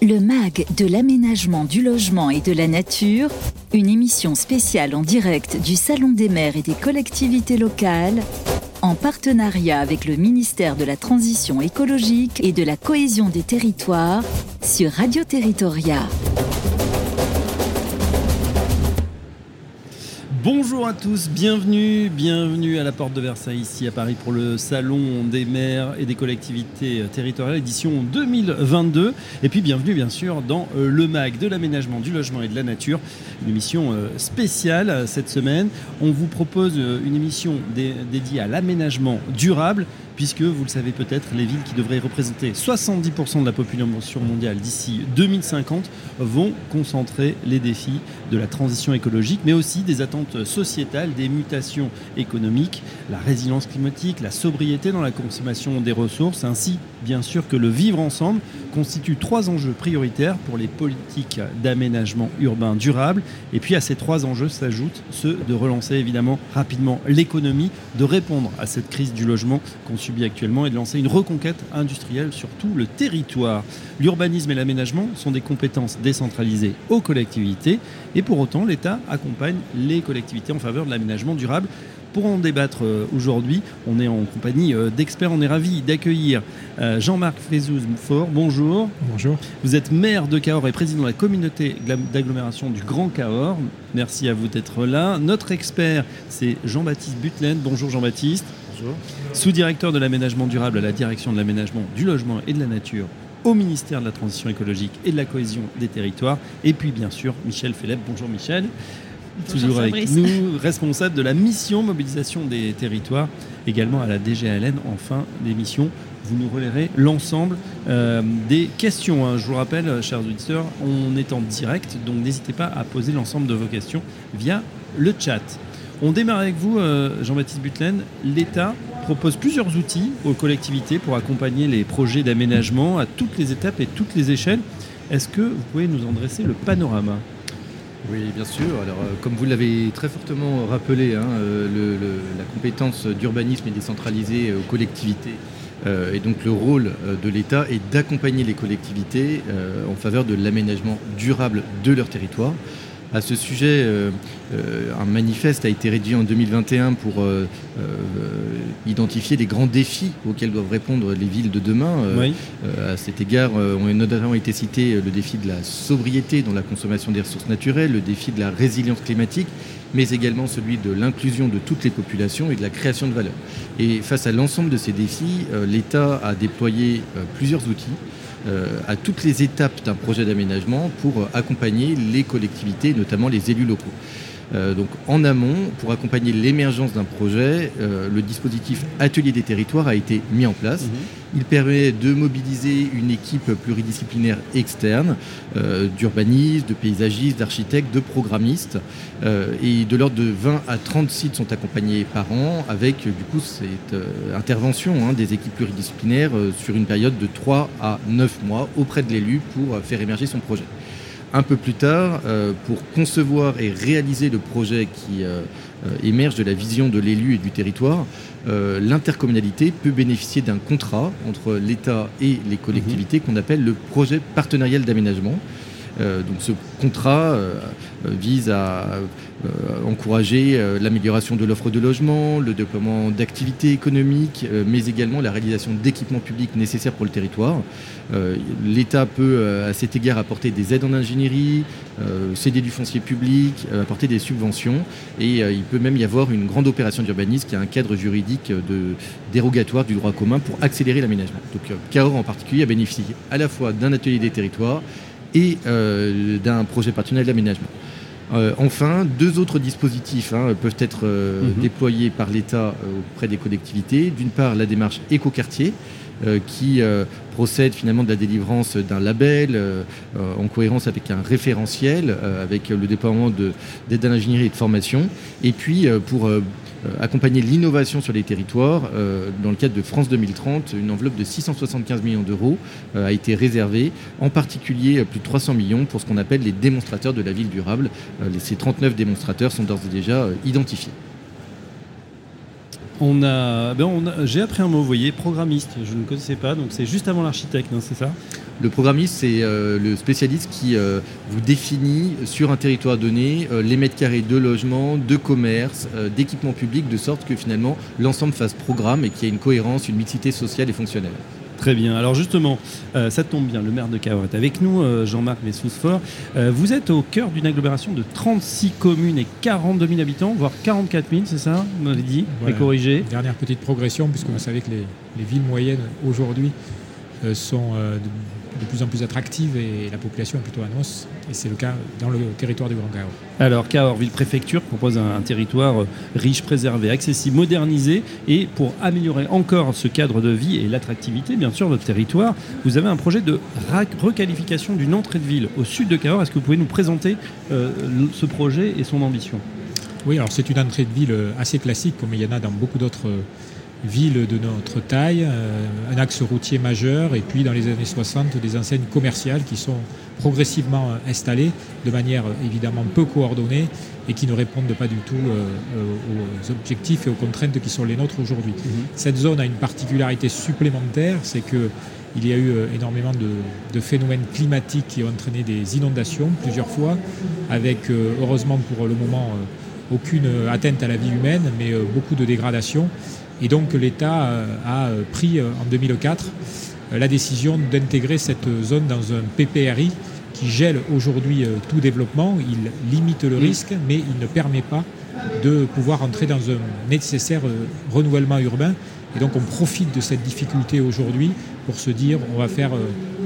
Le MAG de l'aménagement du logement et de la nature, une émission spéciale en direct du Salon des maires et des collectivités locales, en partenariat avec le ministère de la Transition écologique et de la cohésion des territoires sur Radio Territoria. Bonjour à tous, bienvenue, bienvenue à la porte de Versailles ici à Paris pour le salon des maires et des collectivités territoriales édition 2022 et puis bienvenue bien sûr dans euh, le MAG de l'aménagement du logement et de la nature, une émission euh, spéciale euh, cette semaine. On vous propose une émission dédiée à l'aménagement durable puisque vous le savez peut-être, les villes qui devraient représenter 70% de la population mondiale d'ici 2050 vont concentrer les défis de la transition écologique, mais aussi des attentes sociétales, des mutations économiques, la résilience climatique, la sobriété dans la consommation des ressources, ainsi bien sûr que le vivre ensemble constitue trois enjeux prioritaires pour les politiques d'aménagement urbain durable. Et puis à ces trois enjeux s'ajoutent ceux de relancer évidemment rapidement l'économie, de répondre à cette crise du logement qu'on subit actuellement et de lancer une reconquête industrielle sur tout le territoire. L'urbanisme et l'aménagement sont des compétences décentralisées aux collectivités et pour autant l'État accompagne les collectivités en faveur de l'aménagement durable pour en débattre euh, aujourd'hui, on est en compagnie euh, d'experts. On est ravi d'accueillir euh, Jean-Marc Fézouz-Fort. Bonjour. Bonjour. Vous êtes maire de Cahors et président de la communauté d'agglomération du Grand Cahors. Merci à vous d'être là. Notre expert, c'est Jean-Baptiste Butlen. Bonjour Jean-Baptiste. Bonjour. Sous-directeur de l'aménagement durable à la direction de l'aménagement du logement et de la nature au ministère de la Transition écologique et de la cohésion des territoires. Et puis bien sûr, Michel Phélep. Bonjour Michel toujours avec nous, responsable de la mission mobilisation des territoires, également à la DGLN en fin d'émission. Vous nous relayerez l'ensemble euh, des questions. Hein. Je vous rappelle, chers auditeurs, on est en direct, donc n'hésitez pas à poser l'ensemble de vos questions via le chat. On démarre avec vous, euh, Jean-Baptiste Butlen. L'État propose plusieurs outils aux collectivités pour accompagner les projets d'aménagement à toutes les étapes et toutes les échelles. Est-ce que vous pouvez nous en dresser le panorama? Oui, bien sûr. Alors, euh, comme vous l'avez très fortement rappelé, hein, euh, la compétence d'urbanisme est décentralisée aux collectivités. Euh, et donc le rôle de l'État est d'accompagner les collectivités en faveur de l'aménagement durable de leur territoire. À ce sujet, euh, euh, un manifeste a été rédigé en 2021 pour euh, identifier les grands défis auxquels doivent répondre les villes de demain. à cet égard, ont notamment été cités le défi de la sobriété dans la consommation des ressources naturelles, le défi de la résilience climatique, mais également celui de l'inclusion de toutes les populations et de la création de valeur. Et face à l'ensemble de ces défis, l'État a déployé plusieurs outils à toutes les étapes d'un projet d'aménagement pour euh, accompagner les collectivités, notamment les élus locaux. Euh, donc en amont, pour accompagner l'émergence d'un projet, euh, le dispositif Atelier des territoires a été mis en place. Mhm. Il permet de mobiliser une équipe pluridisciplinaire externe, euh, d'urbanistes, de paysagistes, d'architectes, de programmistes. et de l'ordre de 20 à 30 sites sont accompagnés par an avec du coup cette intervention hein, des équipes pluridisciplinaires sur une période de 3 à 9 mois auprès de l'élu pour faire émerger son projet un peu plus tard, euh, pour concevoir et réaliser le projet qui euh, euh, émerge de la vision de l'élu et du territoire, l'intercommunalité peut bénéficier d'un contrat entre l'État et les collectivités qu'on appelle le projet partenarial d'aménagement. Euh, donc ce contrat euh, euh, vise à encourager l'amélioration de l'offre de logement, le déploiement d'activités économiques, mais également la réalisation d'équipements publics nécessaires pour le territoire. L'État peut à cet égard apporter des aides en ingénierie, céder du foncier public, apporter des subventions et il peut même y avoir une grande opération d'urbanisme qui a un cadre juridique dérogatoire du droit commun pour accélérer l'aménagement. Donc Cahors en particulier a bénéficié à la fois d'un atelier des territoires et euh, d'un projet partenarial d'aménagement. Euh, enfin, deux autres dispositifs hein, peuvent être euh, mhm. déployés par l'État auprès des collectivités. D'une part, la démarche écoquartier, qui procède finalement de la délivrance d'un label en cohérence avec un référentiel, avec le déploiement d'aide à l'ingénierie et de formation. Et puis, pour euh, accompagner l'innovation sur les territoires. Euh, dans le cadre de France 2030, une enveloppe de 675 millions d'euros euh, a été réservée, en particulier plus de 300 millions pour ce qu'on appelle les démonstrateurs de la ville durable. ces 39 démonstrateurs sont d'ores et déjà identifiés. On a, ben J'ai appris un mot, vous voyez, programmiste. Je ne connaissais pas, donc c'est juste avant l'architecte, c'est ça? Le programmiste, c'est le spécialiste qui vous définit sur un territoire donné les mètres carrés de logement, de commerce, d'équipement public, de sorte que finalement l'ensemble fasse programme et qu'il y ait une cohérence, une mixité sociale et fonctionnelle. Très bien. Alors justement, euh, ça tombe bien, le maire de Cahors est avec nous, euh, Jean-Marc Vessousfort. Euh, vous êtes au cœur d'une agglomération de 36 communes et 42 000 habitants, voire 44 000, c'est ça Vous m'avez dit, voilà. corrigé. Dernière petite progression, puisque vous savez que les, les villes moyennes aujourd'hui sont de plus en plus attractive et la population est plutôt annonce. Et c'est le cas dans le territoire du Grand Cahors. Alors, Cahors Ville-Préfecture propose un, territoire riche, préservé, accessible, modernisé. Et pour améliorer encore ce cadre de vie et l'attractivité, bien sûr, de votre territoire, vous avez un projet de requalification d'une entrée de ville au sud de Cahors. Est-ce que vous pouvez nous présenter euh, ce projet et son ambition? Oui, alors c'est une entrée de ville assez classique, comme il y en a dans beaucoup d'autres ville de notre taille, euh, un axe routier majeur, et puis dans les années 60, des enseignes commerciales qui sont progressivement euh, installées de manière euh, évidemment peu coordonnée et qui ne répondent pas du tout aux objectifs et aux contraintes qui sont les nôtres aujourd'hui. Mhm. Cette zone a une particularité supplémentaire, c'est que il y a eu énormément de, phénomènes climatiques qui ont entraîné des inondations plusieurs fois, avec heureusement pour le moment aucune atteinte à la vie humaine, mais beaucoup de dégradations. Et donc l'État euh, a euh, pris euh, en 2004 la décision d'intégrer cette zone dans un PPRI qui gèle aujourd'hui tout développement. Il limite le risque, mais il ne permet pas de pouvoir entrer dans un nécessaire renouvellement urbain. Et donc on profite de cette difficulté aujourd'hui pour se dire on va faire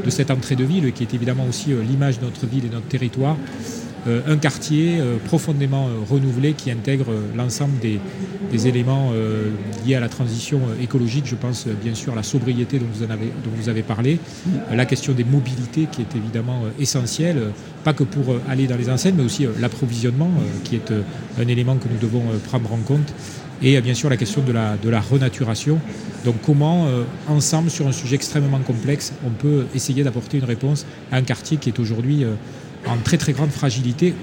de cette entrée de ville, qui est évidemment aussi l'image de notre ville et de notre territoire, euh, un quartier euh, profondément euh, renouvelé qui intègre l'ensemble des, éléments liés à la transition écologique. Je pense bien sûr à la sobriété dont vous, avez, dont vous avez parlé, la question des mobilités qui est évidemment essentielle, pas que pour aller dans les enseignes, mais aussi l'approvisionnement qui est un élément que nous devons prendre en compte et bien sûr la question de la, de la renaturation. Donc comment, ensemble, sur un sujet extrêmement complexe, on peut essayer d'apporter une réponse à un quartier qui est aujourd'hui en très très grande fragilité,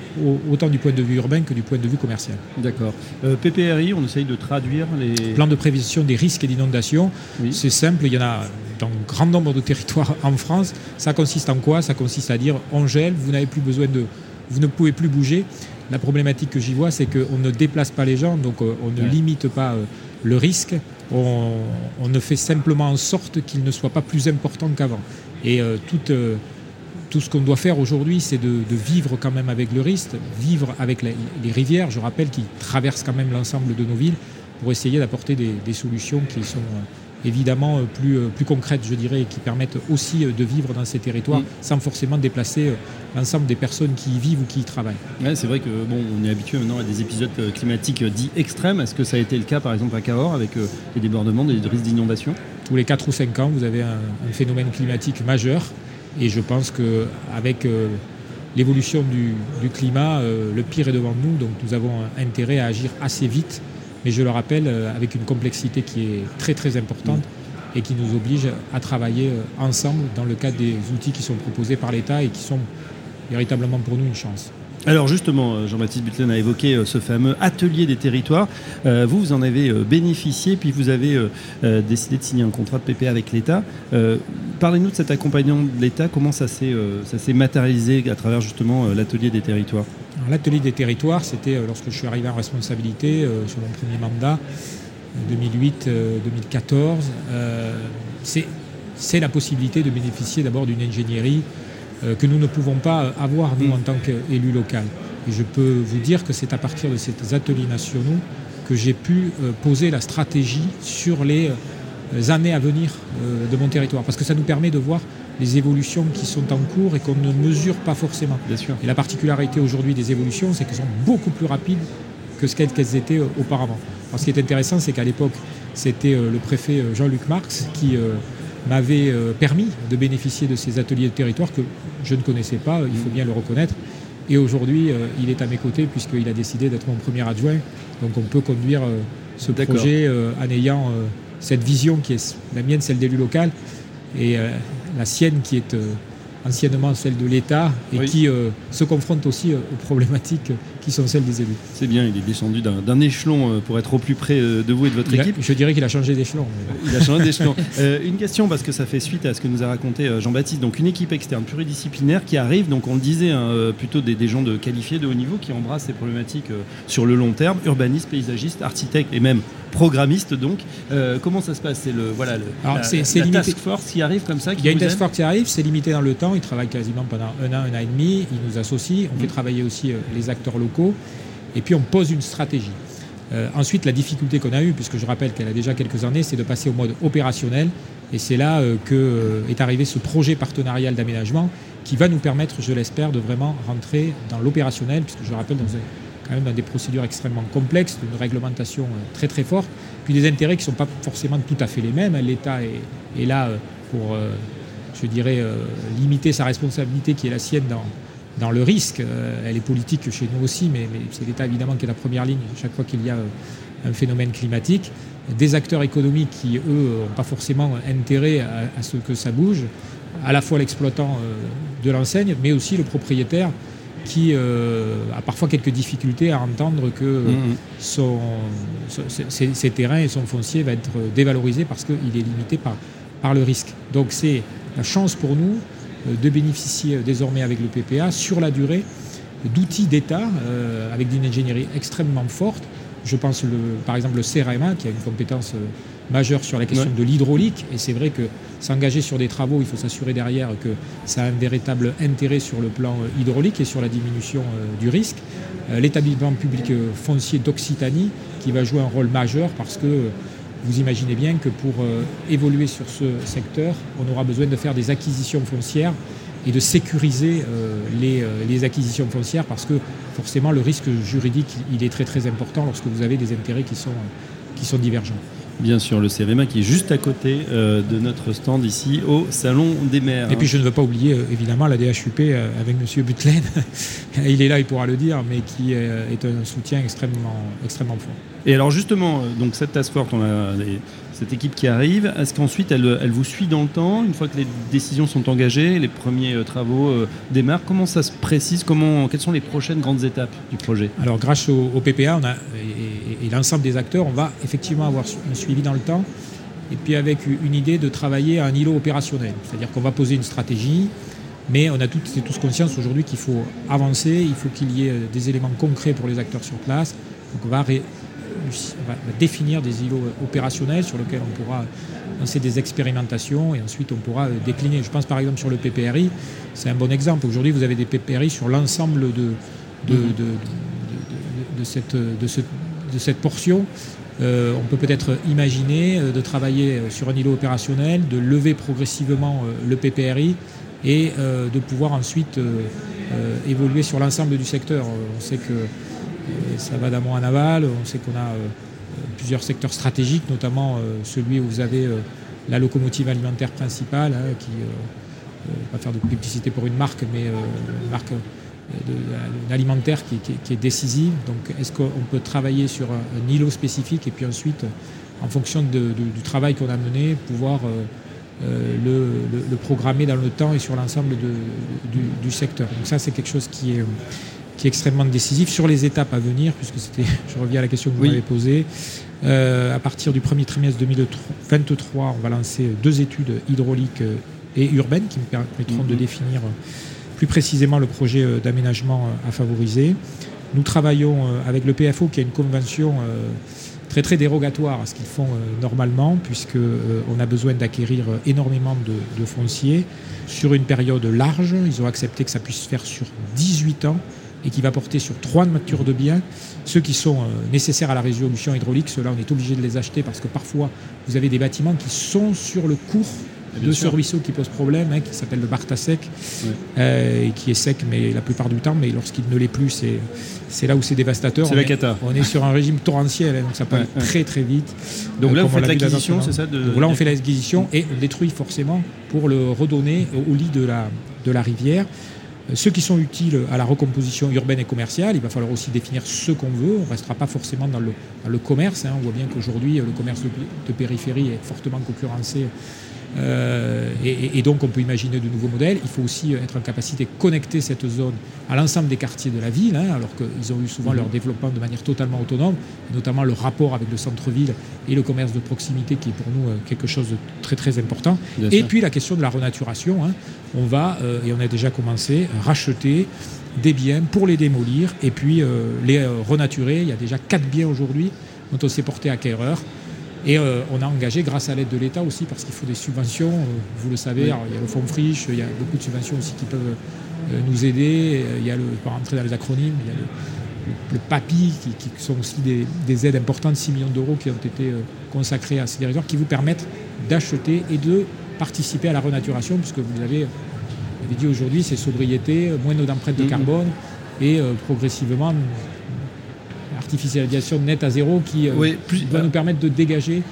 autant du point de vue urbain que du point de vue commercial. D'accord. Euh, PPRI, on essaye de traduire les... Plan de prévision des risques et d'inondation, c'est simple, il y en a dans un grand nombre de territoires en France. Ça consiste en quoi? Ça consiste à dire on gèle, vous n'avez plus besoin de... Vous ne pouvez plus bouger. La problématique que j'y vois, c'est qu'on ne déplace pas les gens, donc euh, on ne limite pas euh, le risque, on, ne fait simplement en sorte qu'il ne soit pas plus important qu'avant. Et toute tout ce qu'on doit faire aujourd'hui, c'est de, vivre quand même avec le risque, vivre avec les rivières, je rappelle, qui traversent quand même l'ensemble de nos villes, pour essayer d'apporter des, solutions qui sont euh, évidemment euh, plus, euh, plus concrètes, je dirais, et qui permettent aussi de vivre dans ces territoires mm. sans forcément déplacer l'ensemble des personnes qui y vivent ou qui y travaillent. c'est vrai que bon, on est habitué maintenant à des épisodes climatiques dits extrêmes. Est-ce que ça a été le cas, par exemple, à Cahors, avec les débordements, des risques d'inondation? Tous les 4 ou 5 ans, vous avez un phénomène climatique majeur et je pense qu'avec euh, l'évolution du, climat, euh, le pire est devant nous, donc nous avons intérêt à agir assez vite, mais je le rappelle, euh, avec une complexité qui est très très importante et qui nous oblige à travailler ensemble dans le cadre des outils qui sont proposés par l'État et qui sont véritablement pour nous une chance. Alors justement, euh, Jean-Baptiste Butlen a évoqué euh, ce fameux atelier des territoires. Euh, vous, vous en avez bénéficié, puis vous avez décidé de signer un contrat de PP avec l'État. Parlez-nous de cet accompagnement de l'État, comment ça s'est matérialisé à travers justement l'atelier des territoires? L'atelier des territoires, c'était lorsque je suis arrivé en responsabilité sur mon premier mandat, 2008-2014. C'est la possibilité de bénéficier d'abord d'une ingénierie que nous ne pouvons pas avoir, nous, en tant qu'élus local. Et je peux vous dire que c'est à partir de ces ateliers nationaux que j'ai pu euh, poser la stratégie sur les euh, années à venir de mon territoire. Parce que ça nous permet de voir les évolutions qui sont en cours et qu'on ne mesure pas forcément. Bien sûr. Et la particularité aujourd'hui des évolutions, c'est qu'elles sont beaucoup plus rapides que ce qu'elles étaient auparavant. Alors, ce qui est intéressant, c'est qu'à l'époque, c'était le préfet Jean-Luc Marx qui m'avait euh, permis de bénéficier de ces ateliers de territoire que je ne connaissais pas, il faut bien le reconnaître. Et aujourd'hui, euh, il est à mes côtés puisqu'il a décidé d'être mon premier adjoint. Donc on peut conduire euh, ce projet en ayant cette vision qui est la mienne, celle d'élu local, et la sienne qui est anciennement celle de l'État et qui se confronte aussi aux problématiques qui sont celles des élus. C'est bien, il est descendu d'un échelon euh, pour être au plus près euh, de vous et de votre équipe. je dirais qu'il a changé d'échelon. Il a changé d'échelon. une question, parce que ça fait suite à ce que nous a raconté Jean-Baptiste. Donc une équipe externe pluridisciplinaire qui arrive, donc on le disait, hein, plutôt des, gens de qualifiés, de haut niveau, qui embrassent ces problématiques sur le long terme, urbanistes, paysagistes, architectes et même programmistes. Donc comment ça se passe? C'est le voilà le, la, task force qui arrive comme ça. il y a une task force qui arrive, c'est limité dans le temps. Il travaille quasiment pendant un an, un an et demi. Il nous associe. On fait mm. travailler aussi les acteurs locaux et puis on pose une stratégie. Euh, ensuite, la difficulté qu'on a eue, puisque je rappelle qu'elle a déjà quelques années, c'est de passer au mode opérationnel. Et c'est là euh, que euh, est arrivé ce projet partenarial d'aménagement qui va nous permettre, je l'espère, de vraiment rentrer dans l'opérationnel, puisque je rappelle, dans quand même dans des procédures extrêmement complexes, d'une réglementation très très forte, puis des intérêts qui ne sont pas forcément tout à fait les mêmes. L'État est, là pour, je dirais, limiter sa responsabilité qui est la sienne dans, dans le risque. Euh, elle est politique chez nous aussi, mais, c'est l'État évidemment qui est la première ligne chaque fois qu'il y a euh, un phénomène climatique. Des acteurs économiques qui, eux, n'ont pas forcément intérêt à, ce que ça bouge, à la fois l'exploitant euh, de l'enseigne, mais aussi le propriétaire qui a parfois quelques difficultés à entendre que mmh. ses, terrains et son foncier va être dévalorisé parce qu'il est limité par, par le risque. Donc c'est la chance pour nous de bénéficier euh, désormais avec le PPA sur la durée d'outils d'État euh, avec une ingénierie extrêmement forte. Je pense le, par exemple le CRMA qui a une compétence majeure sur la question de l'hydraulique et c'est vrai que s'engager sur des travaux, il faut s'assurer derrière que ça a un véritable intérêt sur le plan hydraulique et sur la diminution du risque. L'établissement public foncier d'Occitanie qui va jouer un rôle majeur parce que vous imaginez bien que pour euh, évoluer sur ce secteur, on aura besoin de faire des acquisitions foncières et de sécuriser euh, les, euh, les, acquisitions foncières parce que forcément le risque juridique il est très très important lorsque vous avez des intérêts qui sont, qui sont divergents. Bien sûr, le CRMA qui est juste à côté euh, de notre stand ici au Salon des maires. Et puis je ne veux pas oublier évidemment la DHUP avec M. Butlen. il est là, il pourra le dire, mais qui est un soutien extrêmement, extrêmement fort. Et alors justement, donc cette task force, on a cette équipe qui arrive, est-ce qu'ensuite elle, vous suit dans le temps, une fois que les décisions sont engagées, les premiers euh, travaux euh, démarrent? Comment ça se précise? Comment, Quelles sont les prochaines grandes étapes du projet? Alors grâce au, PPA on a, et, l'ensemble des acteurs, on va effectivement avoir un suivi dans le temps, et puis avec une idée de travailler à un îlot opérationnel. C'est-à-dire qu'on va poser une stratégie, mais on a toutes, tous conscience aujourd'hui qu'il faut avancer, il faut qu'il y ait euh, des éléments concrets pour les acteurs sur place. Donc on va on va définir des îlots opérationnels sur lesquels on pourra lancer des expérimentations et ensuite on pourra euh, décliner. Je pense par exemple sur le PPRI, c'est un bon exemple. Aujourd'hui, vous avez des PPRI sur l'ensemble de, de, de, cette, de, cette portion. Euh, on peut peut-être imaginer euh, de travailler sur un îlot opérationnel, de lever progressivement le PPRI et de pouvoir ensuite évoluer sur l'ensemble du secteur. On sait que ça va d'amont à aval. On sait qu'on a euh, plusieurs secteurs stratégiques, notamment euh, celui où vous avez euh, la locomotive alimentaire principale, hein, qui, va faire de publicité pour une marque, mais une marque alimentaire qui, est décisive. Donc est-ce qu'on peut travailler sur un, îlot spécifique et puis ensuite, en fonction du travail qu'on a mené, pouvoir le, programmer dans le temps et sur l'ensemble du, secteur? Donc ça, c'est quelque chose qui est, qui est extrêmement décisif sur les étapes à venir, puisque c'était, je reviens à la question que vous m'avez posée. Euh, à partir du premier trimestre 2023, on va lancer deux études hydrauliques euh, et urbaines qui me permettront de mhm. définir euh, plus précisément le projet d'aménagement à favoriser. Nous travaillons avec le PFO qui a une convention très très dérogatoire à ce qu'ils font normalement, puisqu'on a besoin d'acquérir énormément de, de fonciers sur une période large. Ils ont accepté que ça puisse se faire sur 18 ans et qui va porter sur trois natures de biens. Ceux qui sont euh, nécessaires à la résolution hydraulique, ceux-là, on est obligé de les acheter parce que parfois, vous avez des bâtiments qui sont sur le cours de ce ruisseau qui pose problème, hein, qui s'appelle le Bartasec, euh, et qui est sec mais la plupart du temps, mais lorsqu'il ne l'est plus, c'est, là où c'est dévastateur. C'est la cata. On est sur un régime torrentiel, hein, donc ça peut très très vite. Donc là, euh, vous faites l'acquisition, c'est ça de... là, on fait l'acquisition et on détruit forcément pour le redonner au lit de la, de la rivière. Ceux qui sont utiles à la recomposition urbaine et commerciale, il va falloir aussi définir ce qu'on veut. On ne restera pas forcément dans le, commerce. Hein. On voit bien qu'aujourd'hui, le commerce de, périphérie est fortement concurrencé Euh, et, donc on peut imaginer de nouveaux modèles. Il faut aussi être en capacité de connecter cette zone à l'ensemble des quartiers de la ville, hein, alors qu'ils ont eu souvent leur développement de manière totalement autonome, notamment le rapport avec le centre-ville et le commerce de proximité qui est pour nous euh, quelque chose de très très important. et puis la question de la renaturation. Hein. On va, euh, et on a déjà commencé, racheter des biens pour les démolir et puis les renaturer. Il y a déjà quatre biens aujourd'hui dont on s'est porté acquéreur et euh, on a engagé grâce à l'aide de l'État aussi, parce qu'il faut des subventions, euh, vous le savez, il y a le fonds friche, il y a beaucoup de subventions aussi qui peuvent euh, nous aider, il y a le, pour rentrer dans les acronymes, il y a le, PAPI, qui, sont aussi des, aides importantes, 6 millions d'euros qui ont été consacrés à ces territoires, qui vous permettent d'acheter et de participer à la renaturation, puisque vous l'avez dit aujourd'hui, c'est sobriété, moins d'empreintes de mm-hmm. carbone, et progressivement artificialisation nette à zéro qui euh, va nous permettre de dégager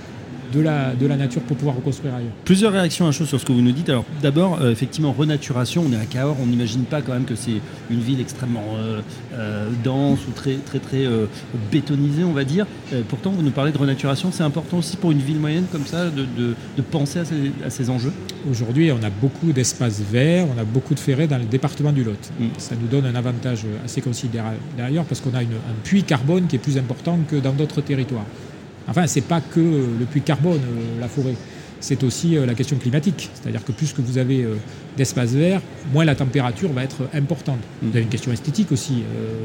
de la, de la nature pour pouvoir reconstruire ailleurs. Plusieurs réactions à chaud sur ce que vous nous dites. Alors d'abord, euh, effectivement, renaturation, on est à Cahors, on n'imagine pas quand même que c'est une ville extrêmement euh, euh, dense ou très très très bétonisée, on va dire. pourtant, vous nous parlez de renaturation, c'est important aussi pour une ville moyenne comme ça de, de, penser à ces, à ces, enjeux Aujourd'hui, on a beaucoup d'espaces verts, on a beaucoup de ferrets dans le département du Lot. Mm. Ça nous donne un avantage assez considérable d'ailleurs parce qu'on a une, un puits carbone qui est plus important que dans d'autres territoires. Enfin, ce n'est pas que le puits de carbone, euh, la forêt. C'est aussi euh, la question climatique. C'est-à-dire que plus que vous avez euh, d'espace vert, moins la température va être importante. Vous avez une question esthétique aussi.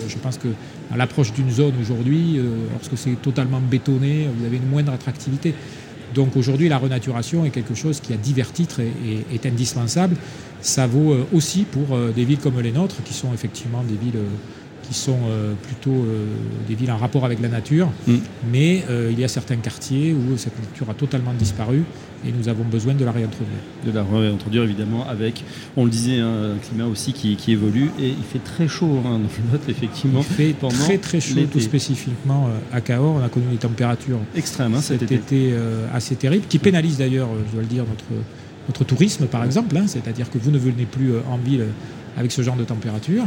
je pense que à l'approche d'une zone aujourd'hui, lorsque c'est totalement bétonné, vous avez une moindre attractivité. Donc aujourd'hui, la renaturation est quelque chose qui, à divers titres, est indispensable. Ça vaut aussi pour des villes comme les nôtres, qui sont effectivement des villes qui sont euh, plutôt euh, des villes en rapport avec la nature, mm. mais euh, il y a certains quartiers où cette nature a totalement disparu et nous avons besoin de la réintroduire. De la réintroduire évidemment avec, on le disait, hein, un climat aussi qui, évolue et il fait très chaud hein, dans le note effectivement. Il fait très très chaud tout spécifiquement à Cahors, on a connu des températures extrêmes hein, cet, été, assez terribles, qui pénalisent d'ailleurs, je dois le dire, notre, notre tourisme par exemple, c'est-à-dire que vous ne venez plus en ville avec ce genre de température.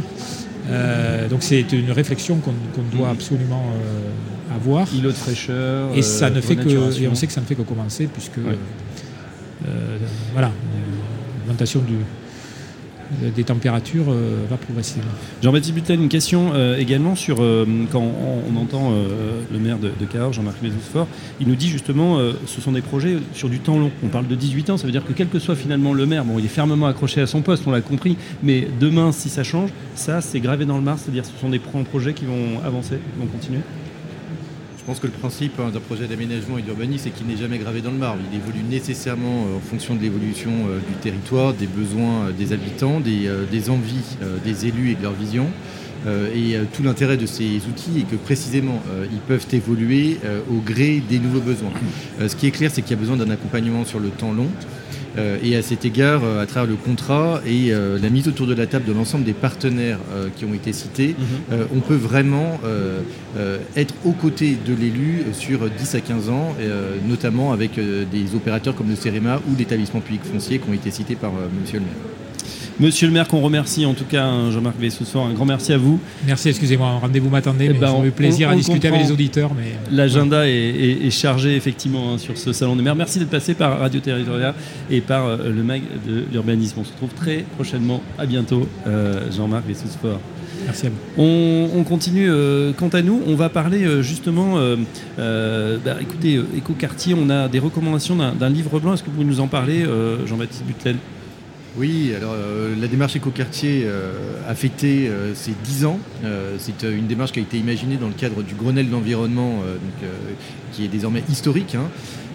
Euh, donc c'est une réflexion qu'on doit absolument euh, avoir. Îlot de fraîcheur. Et ça ne euh, fait que, et on sait que ça ne fait que commencer puisque voilà, l'augmentation du, des températures euh, va progressivement. Jean-Baptiste Butel, une question euh, également sur euh, quand on, entend le maire de, Cahors, Jean-Marc Mézousfort, il nous dit justement ce sont des projets sur du temps long. On parle de 18 ans, ça veut dire que quel que soit finalement le maire, bon, il est fermement accroché à son poste, on l'a compris, mais demain, si ça change, ça c'est gravé dans le marbre, c'est-à-dire ce sont des projets qui vont avancer, vont continuer? Pense que le principe hein, d'un projet d'aménagement et d'urbanisme, c'est qu'il n'est jamais gravé dans le marbre. Il évolue nécessairement euh, en fonction de l'évolution euh, du territoire, des besoins euh, des habitants, des, envies des élus et de leur vision. et tout l'intérêt de ces outils est que précisément, ils peuvent évoluer au gré des nouveaux besoins. ce qui est clair, c'est qu'il y a besoin d'un accompagnement sur le temps long. Euh, et à cet égard, euh, à travers le contrat et euh, la mise autour de la table de l'ensemble des partenaires qui ont été cités, mhm. on peut vraiment être aux côtés de l'élu sur 10 à 15 ans, notamment avec des opérateurs comme le CEREMA ou l'établissement public foncier qui ont été cités par monsieur le maire. Monsieur le maire, qu'on remercie en tout cas, hein, Jean-Marc Vessossoir, un grand merci à vous. Merci, excusez-moi, rendez-vous m'attendez, eh mais ben, eu plaisir à discuter avec les auditeurs. Mais... L'agenda est, chargé effectivement hein, sur ce salon des maires. Merci d'être passé par Radio Territorial et par euh, le MAG de l'urbanisme. On se retrouve très prochainement. À bientôt, euh, Jean-Marc Vessossoir. Merci à vous. On, continue. Euh, quant à nous, on va parler justement. Bah, écoutez, Éco-Quartier, on a des recommandations d'un livre blanc. Est-ce que vous pouvez nous en parler, Jean-Baptiste Butel? Oui, alors euh, la démarche écoquartier euh, a fêté euh, ses 10 ans. c'est une démarche qui a été imaginée dans le cadre du Grenelle d'environnement, qui est désormais historique. Hein.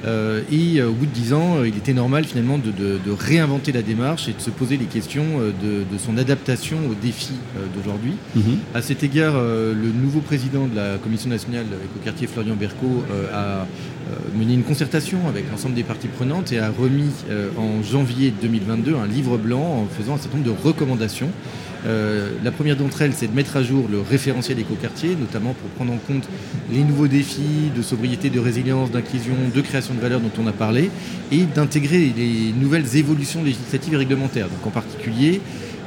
Et au bout de 10 ans, il était normal finalement de, réinventer la démarche et de se poser les questions de, son adaptation aux défis d'aujourd'hui. Mhm. À cet égard, le nouveau président de la Commission nationale écoquartier, Florian Berco, a euh, mené une concertation avec l'ensemble des parties prenantes et a remis euh, en janvier 2022 un livre blanc en faisant un certain nombre de recommandations. Euh, la première d'entre elles, c'est de mettre à jour le référentiel écoquartier, notamment pour prendre en compte les nouveaux défis de sobriété, de résilience, d'inclusion, de création de valeur dont on a parlé, et d'intégrer les nouvelles évolutions législatives et réglementaires. Donc en particulier,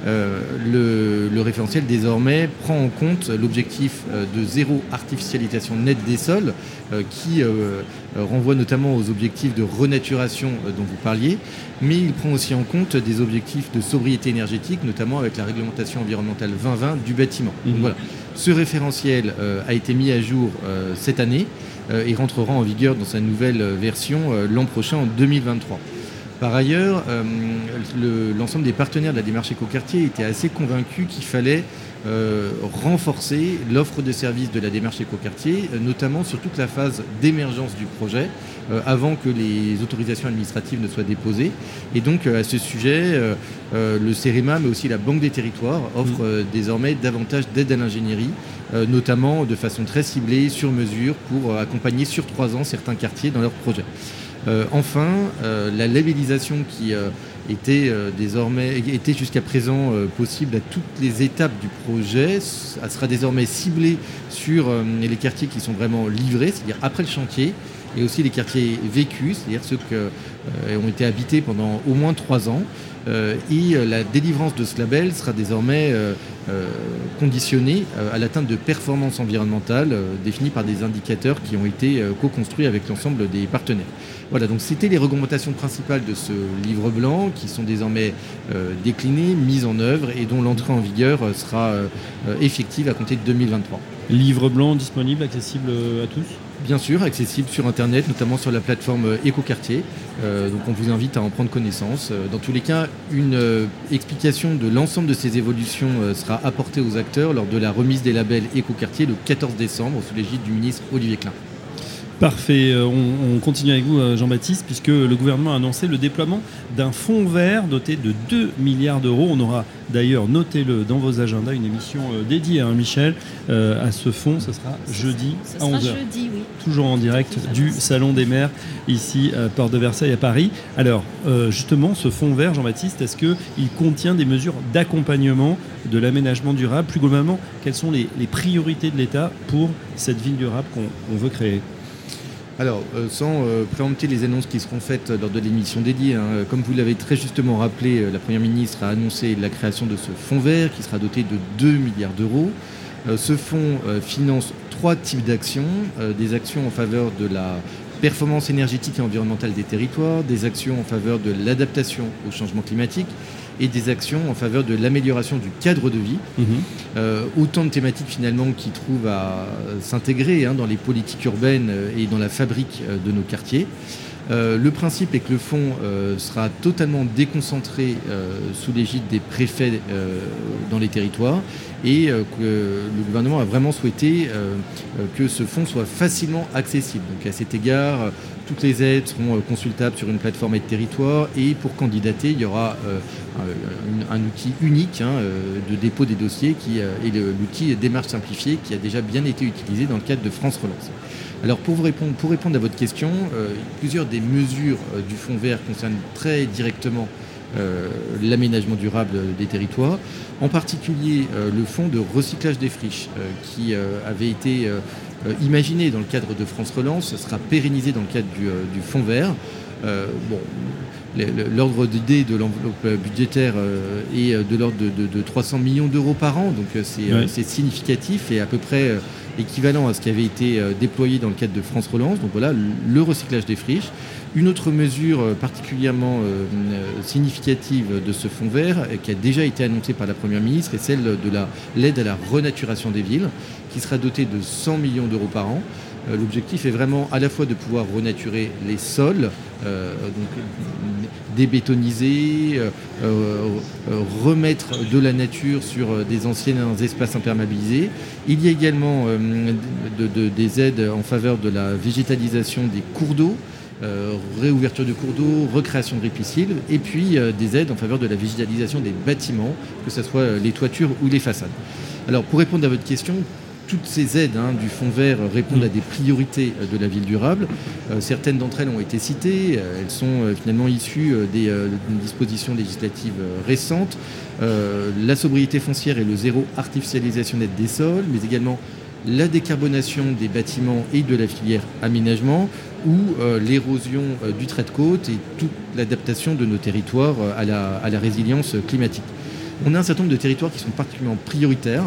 euh, le, référentiel désormais prend en compte l'objectif euh, de zéro artificialisation nette des sols qui renvoie notamment aux objectifs de renaturation dont vous parliez, mais il prend aussi en compte des objectifs de sobriété énergétique, notamment avec la réglementation environnementale 2020 du bâtiment. Donc, mhm. voilà. Ce référentiel a été mis à jour cette année et rentrera en vigueur dans sa nouvelle version l'an prochain en 2023. Par ailleurs, l'ensemble des partenaires de la démarche écoquartier étaient assez convaincus qu'il fallait euh, renforcer l'offre de services de la démarche écoquartier, euh, notamment sur toute la phase d'émergence du projet, euh, avant que les autorisations administratives ne soient déposées. Et donc, à ce sujet, le CEREMA, mais aussi la Banque des territoires, offrent mmh. désormais davantage d'aide à l'ingénierie, notamment de façon très ciblée, sur mesure, pour accompagner sur trois ans certains quartiers dans leurs projets. enfin, la labellisation qui était euh, désormais était jusqu'à présent euh, possible à toutes les étapes du projet. Elle sera désormais ciblée sur euh, les quartiers qui sont vraiment livrés, c'est-à-dire après le chantier, et aussi les quartiers vécus, c'est-à-dire ceux qui ont été habités pendant au moins trois ans. et la délivrance de ce label sera désormais conditionnée à l'atteinte de performances environnementales définies par des indicateurs qui ont été co-construits avec l'ensemble des partenaires. Voilà, donc c'était les recommandations principales de ce livre blanc qui sont désormais euh, déclinées, mises en œuvre et dont l'entrée en vigueur euh, sera euh, effective à compter de 2023. Livre blanc disponible, accessible à tous? Bien sûr, accessible sur Internet, notamment sur la plateforme Écoquartier. donc on vous invite à en prendre connaissance. Dans tous les cas, une explication de l'ensemble de ces évolutions sera apportée aux acteurs lors de la remise des labels Écoquartier le 14 décembre sous l'égide du ministre Olivier Klein. Parfait. Euh, on, continue avec vous, euh, Jean-Baptiste, puisque le gouvernement a annoncé le déploiement d'un fonds vert doté de 2 milliards d'euros. On aura d'ailleurs, notez-le dans vos agendas, une émission euh, dédiée à Michel à ce fonds. Ce sera jeudi à 11h. Jeudi, oui. Toujours en direct du Salon des maires, ici à Porte de Versailles à Paris. Alors, justement, ce fonds vert, Jean-Baptiste, est-ce qu'il contient des mesures d'accompagnement de l'aménagement durable? Plus globalement, quelles sont les, priorités de l'État pour cette ville durable qu'on veut créer? Alors, euh, sans euh, préempter les annonces qui seront faites lors de l'émission dédiée, hein, comme vous l'avez très justement rappelé, euh, la Première ministre a annoncé la création de ce fonds vert qui sera doté de 2 milliards d'euros. ce fonds finance trois types d'actions. des actions en faveur de la performance énergétique et environnementale des territoires, des actions en faveur de l'adaptation au changement climatique et des actions en faveur de l'amélioration du cadre de vie. Mhm. Euh, autant de thématiques finalement qui trouvent à s'intégrer hein, dans les politiques urbaines euh, et dans la fabrique euh, de nos quartiers. le principe est que le fonds sera totalement déconcentré sous l'égide des préfets dans les territoires et que le gouvernement a vraiment souhaité que ce fonds soit facilement accessible. Donc à cet égard, toutes les aides seront consultables sur une plateforme aide territoire et pour candidater, il y aura un, outil unique hein, euh, de dépôt des dossiers qui euh, est l'outil démarche simplifiée qui a déjà bien été utilisé dans le cadre de France Relance. Alors pour, vous répondre, pour répondre à votre question, euh, plusieurs des mesures du Fonds vert concernent très directement l'aménagement durable des territoires, en particulier le fonds de recyclage des friches qui avait été imaginé dans le cadre de France Relance, sera pérennisé dans le cadre du, du Fonds vert. bon, l'ordre d'idée de l'enveloppe budgétaire euh, est de l'ordre de, 300 millions d'euros par an, donc euh, euh, c'est significatif et à peu près équivalent à ce qui avait été déployé dans le cadre de France Relance. Donc voilà, le recyclage des friches. Une autre mesure particulièrement significative de ce fonds vert, qui a déjà été annoncée par la Première ministre, est celle de l'aide à la renaturation des villes, qui sera dotée de 100 millions d'euros par an. L'objectif est vraiment à la fois de pouvoir renaturer les sols, donc débétoniser, euh, euh, remettre de la nature sur des anciens espaces imperméabilisés. Il y a également des aides en faveur de la végétalisation des cours d'eau. réouverture de cours d'eau, recréation de ripisciles, et puis des aides en faveur de la végétalisation des bâtiments, que ce soit les toitures ou les façades. Alors pour répondre à votre question, toutes ces aides hein, du Fonds vert répondent à des priorités euh, de la ville durable. Euh, certaines d'entre elles ont été citées. Euh, elles sont finalement issues des dispositions législatives récentes. la sobriété foncière et le zéro artificialisation nette des sols, mais également la décarbonation des bâtiments et de la filière aménagement ou l'érosion du trait de côte et toute l'adaptation de nos territoires à la résilience climatique. On a un certain nombre de territoires qui sont particulièrement prioritaires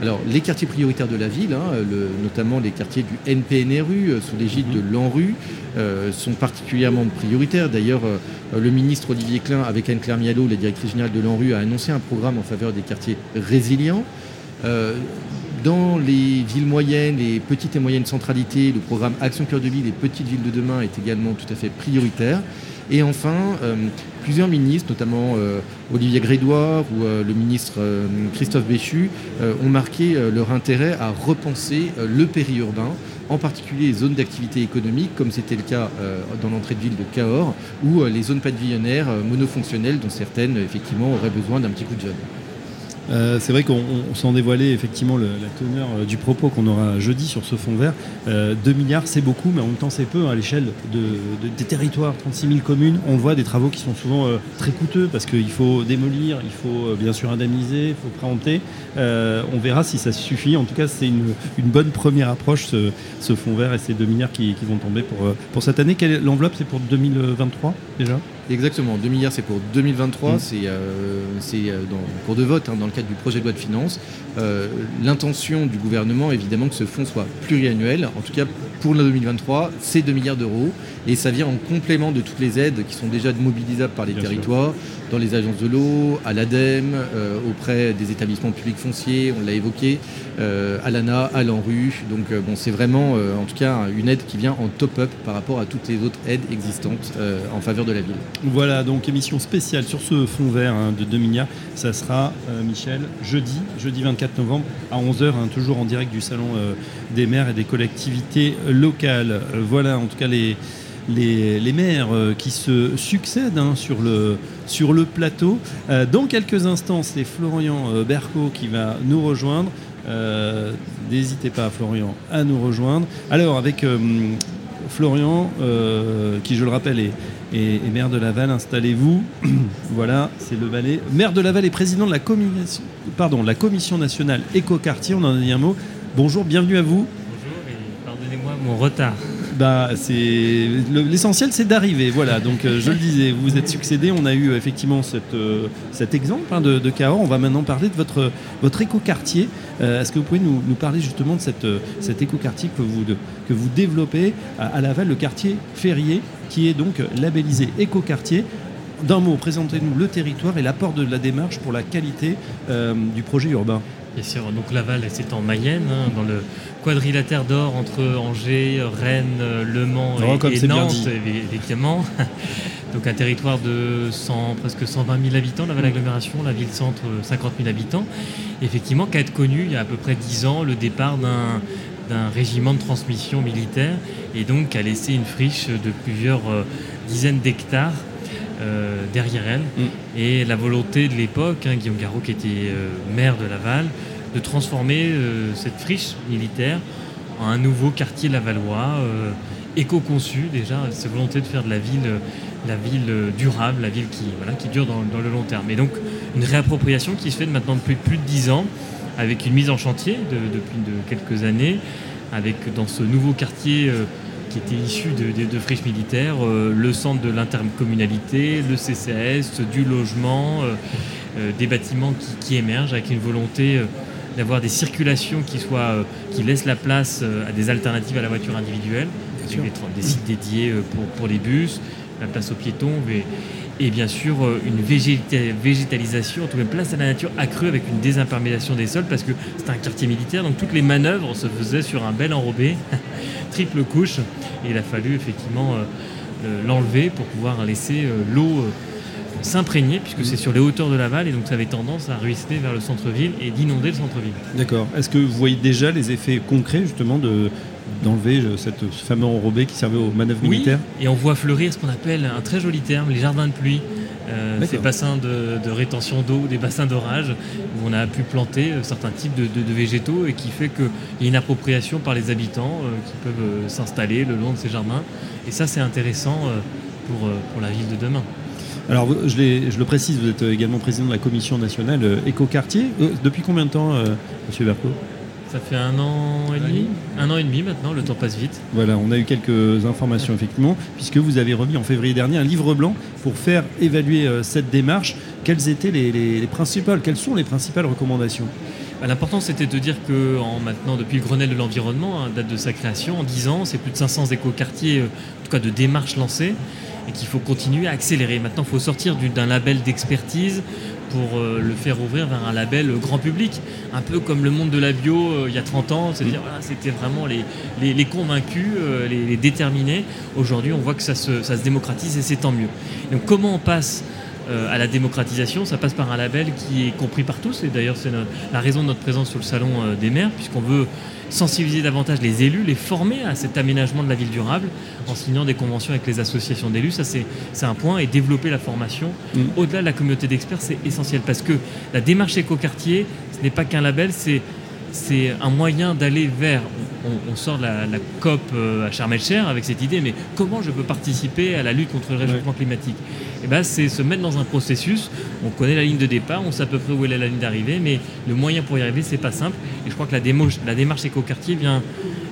Alors, les quartiers prioritaires de la ville, hein, notamment les quartiers du NPNRU, sous l'égide mhm. de l'ANRU, sont particulièrement prioritaires. D'ailleurs, le ministre Olivier Klein, avec Anne-Claire Mialot, la directrice générale de l'ANRU, a annoncé un programme en faveur des quartiers résilients. Dans les villes moyennes, les petites et moyennes centralités, le programme Action Cœur de Ville et Petites Villes de demain est également tout à fait prioritaire. Et enfin, euh, plusieurs ministres, notamment euh, Olivier Grédoire ou euh, le ministre Christophe Béchu, ont marqué leur intérêt à repenser le périurbain, en particulier les zones d'activité économique, comme c'était le cas dans l'entrée de ville de Cahors, ou les zones pavillonnaires monofonctionnelles, dont certaines, effectivement, auraient besoin d'un petit coup de jeune. Euh, c'est vrai qu'on s'en dévoilait effectivement la teneur euh, du propos qu'on aura jeudi sur ce fond vert. 2 euh, milliards, c'est beaucoup, mais en même temps, c'est peu hein, à l'échelle des territoires, 36 000 communes. On voit des travaux qui sont souvent très coûteux parce qu'il faut démolir, il faut bien sûr indemniser, il faut préempter. on verra si ça suffit. En tout cas, c'est une, bonne première approche, ce, fond vert et ces 2 milliards qui, vont tomber pour, pour cette année. L'enveloppe, c'est pour 2023 déjà? Exactement, 2 milliards c'est pour 2023, mmh. c'est euh, euh, dans le cours de vote, hein, dans le cadre du projet de loi de finances. Euh, l'intention du gouvernement, évidemment, que ce fonds soit pluriannuel. En tout cas, pour le 2023, c'est 2 milliards d'euros. Et ça vient en complément de toutes les aides qui sont déjà mobilisables par les territoires, dans les agences de l'eau, à l'ADEME, euh, auprès des établissements publics fonciers, on l'a évoqué, euh, à l'ANA, à l'ANRU. Donc bon, c'est vraiment, en tout cas, une aide qui vient en top-up par rapport à toutes les autres aides existantes en faveur de la ville. Voilà, donc émission spéciale sur ce fonds vert hein, de 2 milliards. Ça sera, Michel, jeudi, jeudi 24 novembre à 11h, hein, toujours en direct du Salon euh, des maires et des collectivités locales. Euh, voilà en tout cas les, les, maires euh, qui se succèdent hein, sur, le, sur le plateau. dans quelques instants, c'est Florian Berco qui va nous rejoindre. N'hésitez pas, Florian, à nous rejoindre. Alors, avec Florian, qui je le rappelle est, maire de Laval, installez-vous. voilà, c'est le Valais. Maire de Laval et président de la, commission, pardon, la commission nationale écoquartier, on en a dit un mot. Bonjour, bienvenue à vous. Bonjour et pardonnez-moi mon retard. Bah, l'essentiel, c'est d'arriver. Voilà. Donc, euh, je le disais, vous êtes succédé. On a eu effectivement cette, euh, cet exemple hein, de, de Cahors. On va maintenant parler de votre votre écoquartier. Euh, est-ce que vous pouvez nous, parler justement de cet écoquartier que vous que vous développez à, Laval, le quartier Ferrier, qui est donc labellisé écoquartier? D'un mot, présentez-nous le territoire et l'apport de la démarche pour la qualité du projet urbain. Bien sûr, donc Laval, c'est en Mayenne, hein, dans le quadrilatère d'or entre Angers, Rennes, Le Mans oh, et, Nantes, évidemment. donc un territoire de presque 120 000 habitants, Laval agglomération, la ville-centre 50 000 habitants. Effectivement, qui a été connu il y a à peu près 10 ans le départ d'un régiment de transmission militaire et donc a laissé une friche de plusieurs euh, dizaines d'hectares euh, derrière elle. Mm. Et la volonté de l'époque, hein, Guillaume Garot qui était euh, maire de Laval, de transformer euh, cette friche militaire en un nouveau quartier lavallois, éco-conçu déjà, cette volonté de faire de la ville, la ville durable, la ville qui, voilà, qui dure dans, le long terme. Et donc une réappropriation qui se fait maintenant depuis plus de dix ans, avec une mise en chantier depuis de quelques années, avec dans ce nouveau quartier qui était issu de, friches militaires, euh, le centre de l'intercommunalité, le CCAS, du logement, euh, euh, des bâtiments qui, émergent avec une volonté d'avoir des circulations qui, soient, qui laissent la place à des alternatives à la voiture individuelle, des, sites dédiés pour, les bus, la place aux piétons, et bien sûr euh, une végétalisation, en tout cas place à la nature accrue avec une désimperméation des sols parce que c'est un quartier militaire, donc toutes les manœuvres se faisaient sur un bel enrobé, triple couche, et il a fallu effectivement euh, l'enlever pour pouvoir laisser euh, l'eau s'imprégner, puisque c'est sur les hauteurs de Laval, et donc ça avait tendance à ruisseler vers le centre-ville et d'inonder le centre-ville. D'accord. Est-ce que vous voyez déjà les effets concrets justement de, d'enlever euh, cette, ce fameux enrobé qui servait aux manœuvres oui, militaires? Et on voit fleurir ce qu'on appelle un très joli terme, les jardins de pluie. Euh, ces bassins de, rétention d'eau, des bassins d'orage, où on a pu planter euh, certains types de, végétaux et qui fait qu'il y a une appropriation par les habitants qui peuvent s'installer le long de ces jardins. Et ça, c'est intéressant pour, pour la ville de demain. Alors, je, je, le précise, vous êtes également président de la commission nationale éco-quartier. depuis combien de temps, Monsieur Berco? Ça fait un an et demi Un an et demi maintenant, le temps passe vite. Voilà, on a eu quelques informations effectivement, puisque vous avez remis en février dernier un livre blanc pour faire évaluer euh, cette démarche. Quelles étaient les, principales, quelles sont les principales recommandations? Bah, L'important, c'était de dire que en, maintenant, depuis le Grenelle de l'environnement, hein, date de sa création, en 10 ans, c'est plus de 500 écoquartiers, en tout cas de démarches lancées, et qu'il faut continuer à accélérer. Maintenant, il faut sortir d'un label d'expertise pour euh, le faire ouvrir vers un label grand public, un peu comme le monde de la bio euh, il y a 30 ans, c'est-à-dire voilà, c'était vraiment les, les, convaincus, euh, les, déterminés. Aujourd'hui, on voit que ça se, ça se démocratise et c'est tant mieux. Donc comment on passe à la démocratisation, ça passe par un label qui est compris par tous, et d'ailleurs c'est la raison de notre présence sur le salon des maires, puisqu'on veut sensibiliser davantage les élus, les former à cet aménagement de la ville durable en signant des conventions avec les associations d'élus. Ça, c'est un point. Et développer la formation mm. au-delà de la communauté d'experts, c'est essentiel parce que la démarche écoquartier, ce n'est pas qu'un label, c'est c'est un moyen d'aller vers. On, sort de la, COP euh, à Sharm el avec cette idée, mais comment je peux participer à la lutte contre le réchauffement climatique? Eh ben, c'est se mettre dans un processus. On connaît la ligne de départ, on sait à peu près où est la ligne d'arrivée, mais le moyen pour y arriver, c'est pas simple. Et je crois que la, la démarche écoquartier vient,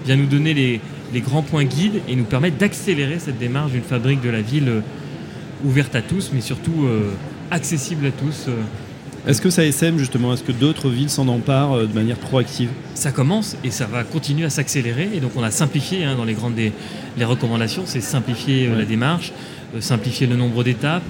vient nous donner les, grands points guides et nous permettre d'accélérer cette démarche d'une fabrique de la ville euh, ouverte à tous, mais surtout euh, accessible à tous. Est-ce que ça SM justement Est-ce que d'autres villes s'en emparent euh, de manière proactive? Ça commence et ça va continuer à s'accélérer. Et donc on a simplifié hein, dans les grandes les recommandations, c'est simplifier euh, la démarche, euh, simplifier le nombre d'étapes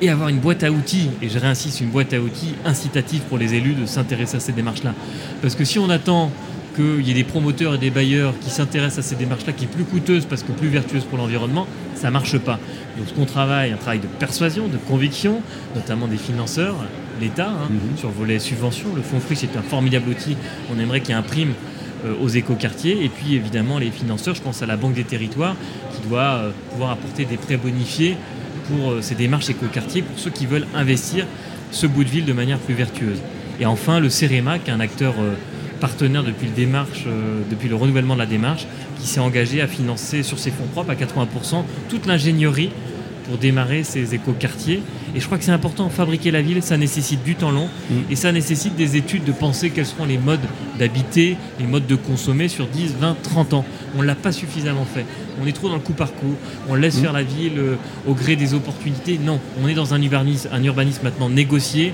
et avoir une boîte à outils. Et je réinsiste, une boîte à outils incitative pour les élus de s'intéresser à ces démarches-là. Parce que si on attend qu'il y ait des promoteurs et des bailleurs qui s'intéressent à ces démarches-là, qui est plus coûteuse parce que plus vertueuse pour l'environnement, ça ne marche pas. Donc ce qu'on travaille, un travail de persuasion, de conviction, notamment des financeurs, l'État, hein, mhm. sur le volet subvention. Le Fonds Free, c'est un formidable outil. On aimerait qu'il y ait un prime euh, aux écoquartiers. Et puis évidemment les financeurs, je pense à la Banque des Territoires, doit euh, pouvoir apporter des prêts bonifiés pour euh, ces démarches écoquartiers, pour ceux qui veulent investir ce bout de ville de manière plus vertueuse. Et enfin, le CEREMA, qui est un acteur partenaire depuis le, démarche, depuis le renouvellement de la démarche, qui s'est engagé à financer sur ses fonds propres à 80% toute l'ingénierie pour démarrer ces écoquartiers. Et je crois que c'est important, fabriquer la ville, ça nécessite du temps long mm. et ça nécessite des études de penser quels seront les modes d'habiter, les modes de consommer sur 10, 20, 30 ans. On ne l'a pas suffisamment fait. On est trop dans le coup par coup. On laisse mm. faire la ville euh, au gré des opportunités. Non, on est dans un urbanisme, un urbanisme maintenant négocié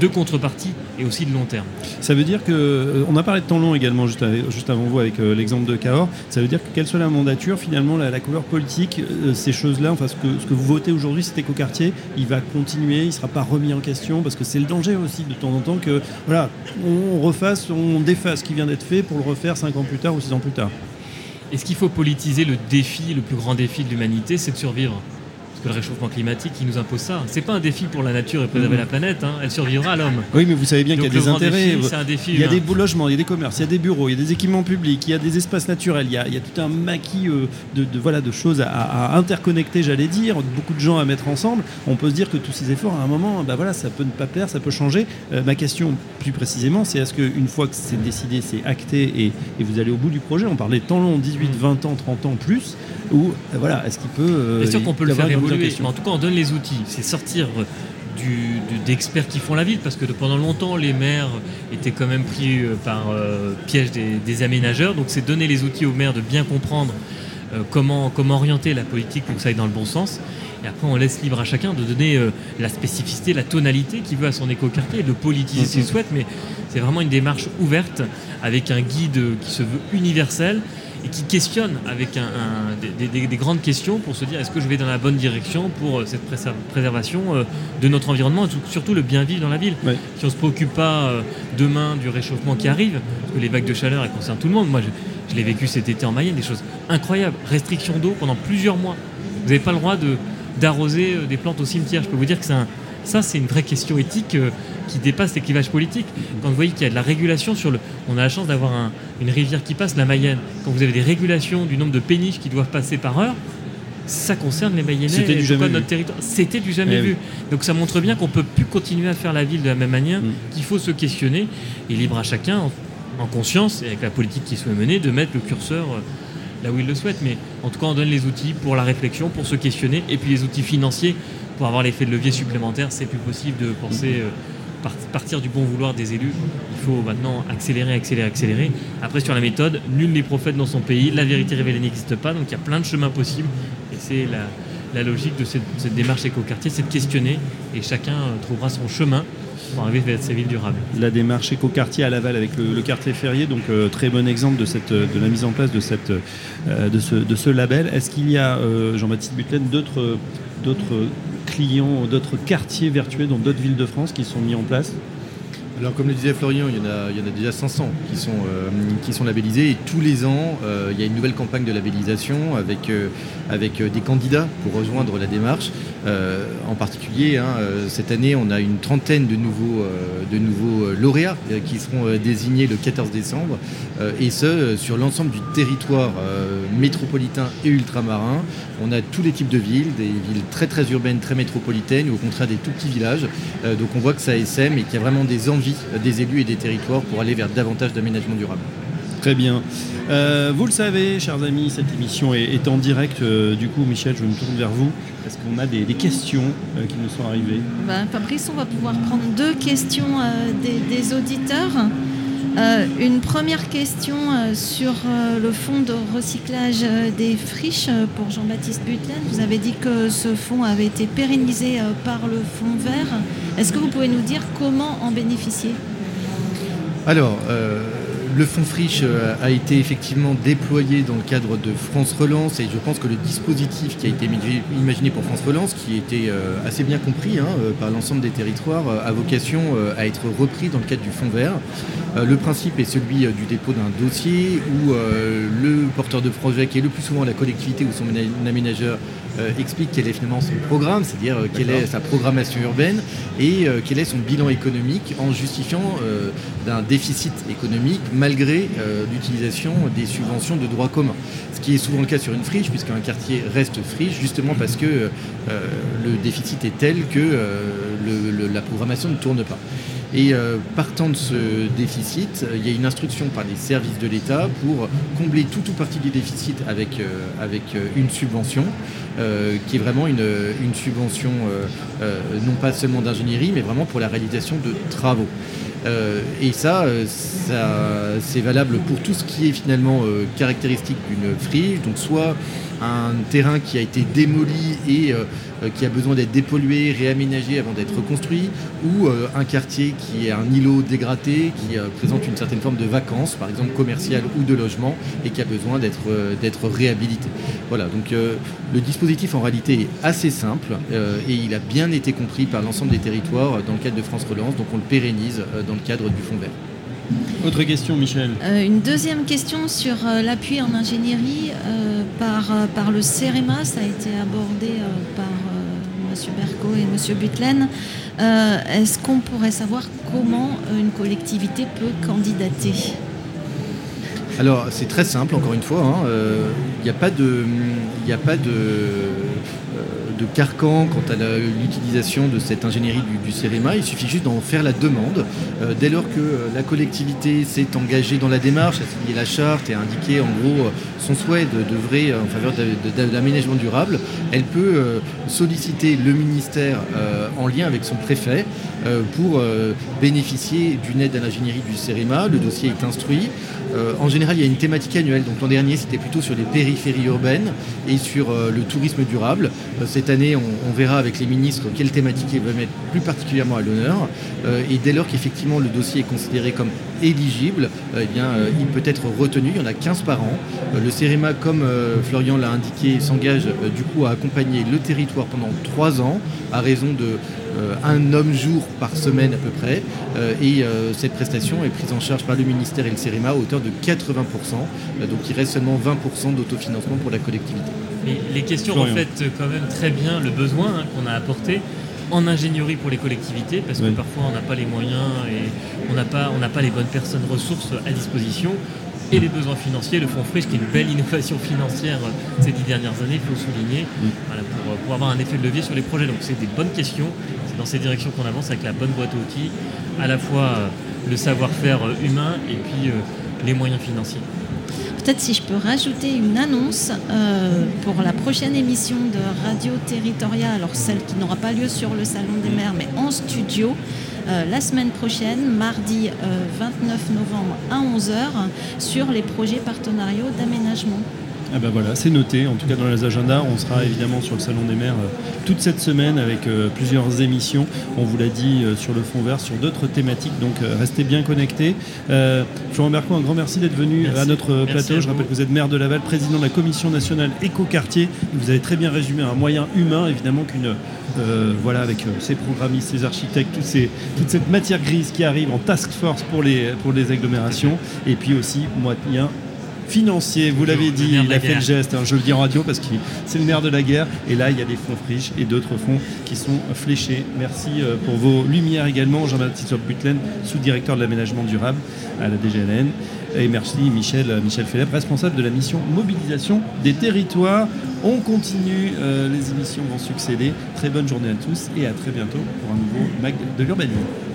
de contrepartie et aussi de long terme. Ça veut dire que, euh, on a parlé de temps long également juste, juste avant vous avec euh, l'exemple de Cahors, ça veut dire que quelle soit la mandature, finalement la, couleur politique, euh, ces choses-là, enfin ce que, ce que vous votez aujourd'hui, cet écoquartier, il va continuer, il ne sera pas remis en question parce que c'est le danger aussi de temps en temps que voilà, on refasse, on défasse ce qui vient d'être fait pour le refaire 5 ans plus tard ou 6 ans plus tard. Est-ce qu'il faut politiser le défi, le plus grand défi de l'humanité, c'est de survivre? Parce que le réchauffement climatique, il nous impose ça. C'est pas un défi pour la nature et préserver mmh. la planète. Hein. Elle survivra à l'homme. Oui, mais vous savez bien qu'il y a des intérêts. il y a des logements, il y a des commerces, il y a des bureaux, il y a des équipements publics, il y a des espaces naturels, il y a, tout un maquis euh, de, voilà, de choses à, interconnecter, j'allais dire, beaucoup de gens à mettre ensemble. On peut se dire que tous ces efforts, à un moment, bah voilà, ça peut ne pas perdre, ça peut changer. Euh, ma question, plus précisément, c'est est-ce qu'une fois que c'est décidé, c'est acté et, et, vous allez au bout du projet, on parlait temps long, 18, 20 ans, 30 ans plus, ou euh, voilà, est-ce qu'il peut. Bien sûr qu'on peut le faire évoluer, mais en tout cas, on donne les outils. C'est sortir d'experts qui font la ville, parce que pendant longtemps, les maires étaient quand même pris euh, par euh, piège des, aménageurs. Donc, c'est donner les outils aux maires de bien comprendre comment, comment orienter la politique pour que ça aille dans le bon sens. Et après, on laisse libre à chacun de donner la spécificité, la tonalité qu'il veut à son écoquartier, de politiser s'il souhaite. Mais c'est vraiment une démarche ouverte, avec un guide qui se veut universel et qui questionne avec un, des, grandes questions pour se dire est-ce que je vais dans la bonne direction pour euh, cette préservation euh, de notre environnement et surtout le bien vivre dans la ville. Si on ne se préoccupe pas euh, demain du réchauffement qui arrive, parce que les vagues de chaleur elles concernent tout le monde, moi je, l'ai vécu cet été en Mayenne, des choses incroyables, restriction d'eau pendant plusieurs mois. Vous n'avez pas le droit d'arroser des plantes au cimetière. Je peux vous dire que un, ça, c'est une vraie question éthique qui dépasse les clivages politiques. Quand vous voyez qu'il y a de la régulation sur le. On a la chance d'avoir une rivière qui passe, la Mayenne. Quand vous avez des régulations du nombre de péniches qui doivent passer par heure, ça concerne les Mayennais C'était du jamais notre territoire. C'était du jamais eh vu. Donc ça montre bien qu'on ne peut plus continuer à faire la ville de la même manière, mm. qu'il faut se questionner et libre à chacun, en, conscience et avec la politique qui soit menée, de mettre le curseur euh, là où il le souhaite. Mais en tout cas, on donne les outils pour la réflexion, pour se questionner, et puis les outils financiers pour avoir l'effet de levier supplémentaire, c'est plus possible de penser euh, partir du bon vouloir des élus. Il faut maintenant accélérer, accélérer, accélérer. Après, sur la méthode, nul n'est prophète dans son pays, la vérité révélée n'existe pas, donc il y a plein de chemins possibles. Et c'est la, logique de cette, démarche éco-quartier, c'est de questionner et chacun euh, trouvera son chemin pour arriver vers ces villes durables. La démarche éco-quartier à Laval avec le, quartier Ferrier, donc euh, très bon exemple de, cette, de la mise en place de, euh, ce, label. Est-ce qu'il y a, Jean-Baptiste Butlen, d'autres clients, d'autres quartiers vertueux dans d'autres villes de France qui sont mis en place alors comme le disait Florian, il y en a, il y en a déjà 500 qui sont, euh, qui sont labellisés et tous les ans, euh, il y a une nouvelle campagne de labellisation avec, euh, avec des candidats pour rejoindre la démarche. en particulier, hein, cette année, on a une trentaine de nouveaux, de nouveaux lauréats qui seront désignés le 14 décembre et ce, sur l'ensemble du territoire métropolitain et ultramarin. On a tous les types de villes, des villes très très urbaines, très métropolitaines ou au contraire des tout petits villages. donc on voit que ça sème et qu'il y a vraiment des envies des élus et des territoires pour aller vers davantage d'aménagement durable. Très bien. Euh, vous le savez, chers amis, cette émission est, en direct. Euh, du coup, Michel, je me tourne vers vous. Est-ce qu'on a des, questions euh, qui nous sont arrivées ben, Fabrice, on va pouvoir prendre deux questions des, auditeurs. Une première question sur le fonds de recyclage des friches pour Jean-Baptiste Butlen. Vous avez dit que ce fonds avait été pérennisé par le fonds vert. Est-ce que vous pouvez nous dire comment en bénéficier? Alors, euh, le fonds friche euh, a été effectivement déployé dans le cadre de France Relance et je pense que le dispositif qui a été imaginé pour France Relance, qui était euh, assez bien compris hein, par l'ensemble des territoires, a vocation à être repris dans le cadre du fonds vert. Le principe est celui du dépôt d'un dossier où le porteur de projet, qui est le plus souvent la collectivité ou son aménageur, euh, explique quel est finalement son programme, c'est-à-dire euh, quelle est sa programmation urbaine et euh, quel est son bilan économique en justifiant d'un déficit économique malgré l'utilisation des subventions de droit commun. Ce qui est souvent le cas sur une friche, puisqu'un quartier reste friche, justement parce que le déficit est tel que la programmation ne tourne pas. Et partant de ce déficit, il y a une instruction par les services de l'État pour combler tout ou partie du déficit avec, avec une subvention. Euh, qui est vraiment une, subvention euh, euh, non pas seulement d'ingénierie, mais vraiment pour la réalisation de travaux. Et ça, c'est valable pour tout ce qui est finalement caractéristique d'une friche, donc soit un terrain qui a été démoli et euh, qui a besoin d'être dépollué, réaménagé avant d'être construit, ou euh, un quartier qui est un îlot dégradé, qui euh, présente une certaine forme de vacances, par exemple commerciale ou de logement, et qui a besoin d'être réhabilité. Voilà, donc le dispositif en réalité est assez simple et il a bien été compris par l'ensemble des territoires dans le cadre de France Relance, donc on le pérennise dans le cadre du Fonds vert. Autre question, Michel. une deuxième question sur l'appui en ingénierie par, par le CEREMA. Ça a été abordé par M. Berco et M. Butlen. Euh, est-ce qu'on pourrait savoir comment une collectivité peut candidater? Alors c'est très simple, encore une fois, il hein. n'y euh, a pas de, a pas de de carcan quant à l'utilisation de cette ingénierie du, du Il suffit juste d'en faire la demande. Euh, dès lors que euh, la collectivité s'est engagée dans la démarche, a signé la charte et a indiqué en gros euh, son souhait d'œuvrer en faveur d'aménagement durable, elle peut solliciter le ministère en lien avec son préfet pour bénéficier d'une aide à l'ingénierie du CEREMA. Le dossier est instruit. En général, il y a une thématique annuelle. Donc l'an dernier, c'était plutôt sur les périphéries urbaines et sur le tourisme durable. cette année, on, verra avec les ministres quelle thématique ils veulent mettre plus particulièrement à l'honneur. et dès lors qu'effectivement le dossier est considéré comme éligible, euh, eh euh, il peut être retenu. Il y en a 15 par an. Euh, le CEREMA, comme Florian l'a indiqué, s'engage du coup à accompagner le territoire pendant 3 ans à raison de un homme-jour par semaine à peu près. et cette prestation est prise en charge par le ministère et le CEREMA à hauteur de 80%. donc il reste seulement 20% d'autofinancement pour la collectivité. les questions reflètent quand même très bien le besoin hein, qu'on a apporté en ingénierie pour les collectivités, parce que parfois on n'a pas les moyens et on n'a pas, pas les bonnes personnes ressources à disposition. Et les besoins financiers, le fonds Friche, qui est une belle innovation financière ces dix dernières années, il faut souligner, pour, avoir un effet de levier sur les projets. Donc c'est des bonnes questions, dans ces directions qu'on avance avec la bonne boîte à outils, à la fois euh, le savoir-faire euh, humain et puis euh, les moyens financiers peut-être si je peux rajouter une annonce pour la prochaine émission de Radio Territoria, alors celle qui n'aura pas lieu sur le Salon des maires, mais en studio. La semaine prochaine, mardi 29 euh, novembre à 11h, sur les projets partenariaux d'aménagement. Ah ben voilà, c'est noté. En tout cas, dans les agendas, on sera évidemment sur le Salon des maires euh, toute cette semaine avec euh, plusieurs émissions. On vous l'a dit euh, sur le fond vert, sur d'autres thématiques. Donc restez bien connectés. Florent Berco, un grand merci d'être venu à notre plateau. Je rappelle que vous êtes maire de Laval, président de la commission nationale éco-quartier. Vous avez très bien résumé un moyen humain, évidemment, qu'une voilà, avec ces programmistes, ces architectes, toute cette matière grise qui arrive en task force pour les, pour les agglomérations, et puis aussi moyen financier. Vous l'avez dit, il a fait le geste. Hein, je le dis en radio parce que c'est le nerf de la guerre. Et là, il y a des fonds friches et d'autres fonds qui sont fléchés. Merci euh, pour vos lumières également, Jean-Baptiste Butlen, sous-directeur de l'aménagement durable à la DGLN. Et merci Michel, euh, Michel Philippe, responsable de la mission mobilisation des territoires. On continue, euh, les émissions vont succéder. Très bonne journée à tous et à très bientôt pour un nouveau MAG de l'urbanisme.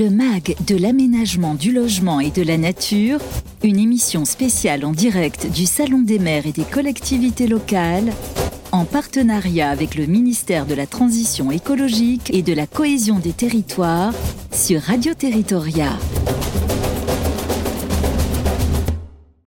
Le MAG de l'aménagement du logement et de la nature, une émission spéciale en direct du Salon des maires et des collectivités locales, en partenariat avec le ministère de la Transition écologique et de la cohésion des territoires sur Radio Territoria.